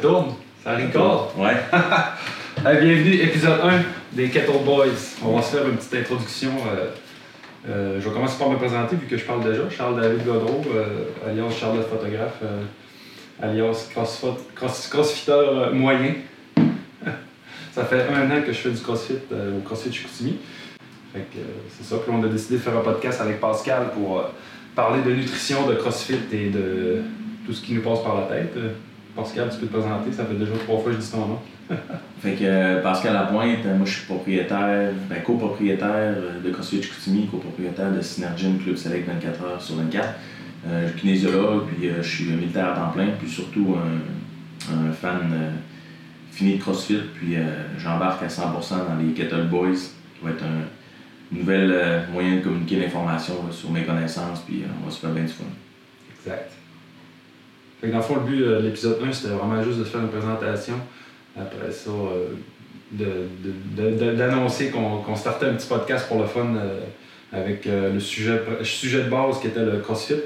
tourne? Ça record? Ouais. Bienvenue, épisode 1 des Kettle Boys. On va se faire une petite introduction. euh, euh, je vais commencer par me présenter vu que je parle déjà. Charles David Godreau, euh, alias Charles le photographe, euh, alias crossfit, cross, crossfitter moyen. ça fait un an que je fais du crossfit au CrossFit Chicoutimi. Fait que, c'est ça. Puis on a décidé de faire un podcast avec Pascal pour parler de nutrition, de crossfit et de tout ce qui nous passe par la tête. Pascal, tu peux te présenter, ça fait déjà trois fois que je dis ton nom. Fait que euh, Pascal Lapointe, euh, moi je suis propriétaire, ben, copropriétaire euh, de CrossFit Chicoutimi, copropriétaire de Synergine Club Select 24 heures sur 24. Euh, je suis kinésiologue, puis euh, je suis militaire à temps plein, puis surtout un, un fan euh, fini de CrossFit, puis j'embarque à 100% dans les Kettle Boys, qui va être un nouvel moyen de communiquer l'information sur mes connaissances, puis on va se faire bien du fun. Exact. Fait que dans le fond, le but euh, de l'épisode 1, c'était vraiment juste de faire une présentation. Après ça, euh, d'annoncer qu'on startait un petit podcast pour le fun euh, avec le sujet, sujet de base qui était le CrossFit.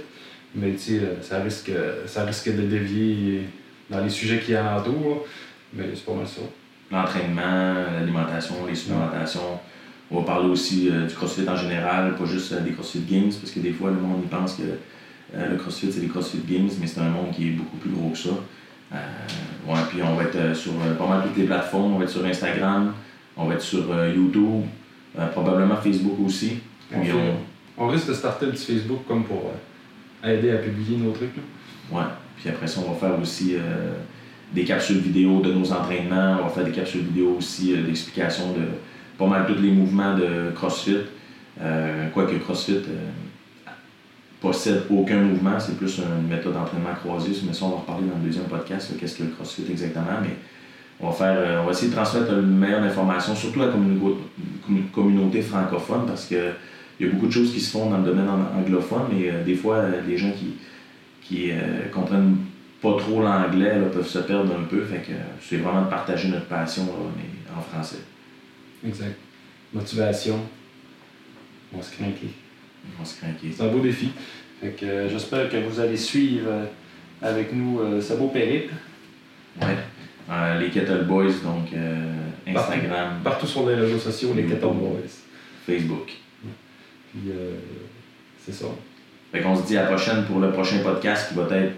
Mais tu sais, ça risque, ça risque de dévier dans les sujets qui alentourent. Mais c'est pas mal ça. l'entraînement, l'alimentation, les supplémentations. On va parler aussi du CrossFit en général, pas juste des CrossFit Games, parce que des fois, le monde pense que euh, le CrossFit, c'est les CrossFit Games, mais c'est un monde qui est beaucoup plus gros que ça. Euh, ouais, puis on va être euh, sur pas mal toutes les plateformes. On va être sur Instagram, on va être sur YouTube, probablement Facebook aussi. On, Puis fait- on, on risque de starter un petit Facebook comme pour aider à publier nos trucs. là. Ouais. Puis après ça, on va faire aussi des capsules vidéo de nos entraînements. On va faire des capsules vidéo aussi euh, d'explication de pas mal tous les mouvements de CrossFit. Euh, quoique CrossFit euh, possède aucun mouvement, c'est plus une méthode d'entraînement croisée. Mais ça, on va en reparler dans le deuxième podcast, qu'est-ce que le CrossFit exactement. Mais on va, faire, euh, on va essayer de transmettre le meilleure information, surtout à la communauté, francophone, parce que il y a beaucoup de choses qui se font dans le domaine ang- anglophone, mais euh, des fois, euh, les gens qui, qui comprennent pas trop l'anglais peuvent se perdre un peu. Fait que c'est vraiment de partager notre passion, là, mais en français. Exact. Motivation. On se craquer. Se craquer. C'est un beau défi. Euh, j'espère que vous allez suivre euh, avec nous euh, ce beau périple. Ouais. Les Kettle Boys, donc Instagram, Partout sur les réseaux sociaux, les. 14 boys. Facebook. Puis euh, c'est ça. Fait qu'on se dit à la prochaine pour le prochain podcast qui va être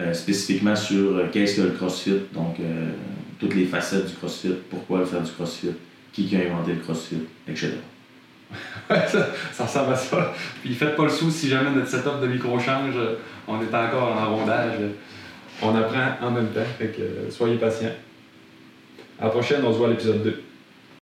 euh, spécifiquement sur euh, qu'est-ce que le CrossFit, donc euh, toutes les facettes du CrossFit, pourquoi faire du CrossFit, qui, qui a inventé le CrossFit, etc. Ça, ça ressemble à ça. Puis faites pas le sou si jamais notre setup de micro change. euh, On est encore en rondage. On apprend en même temps. Fait que euh, soyez patients. À la prochaine, on se voit à l'épisode 2.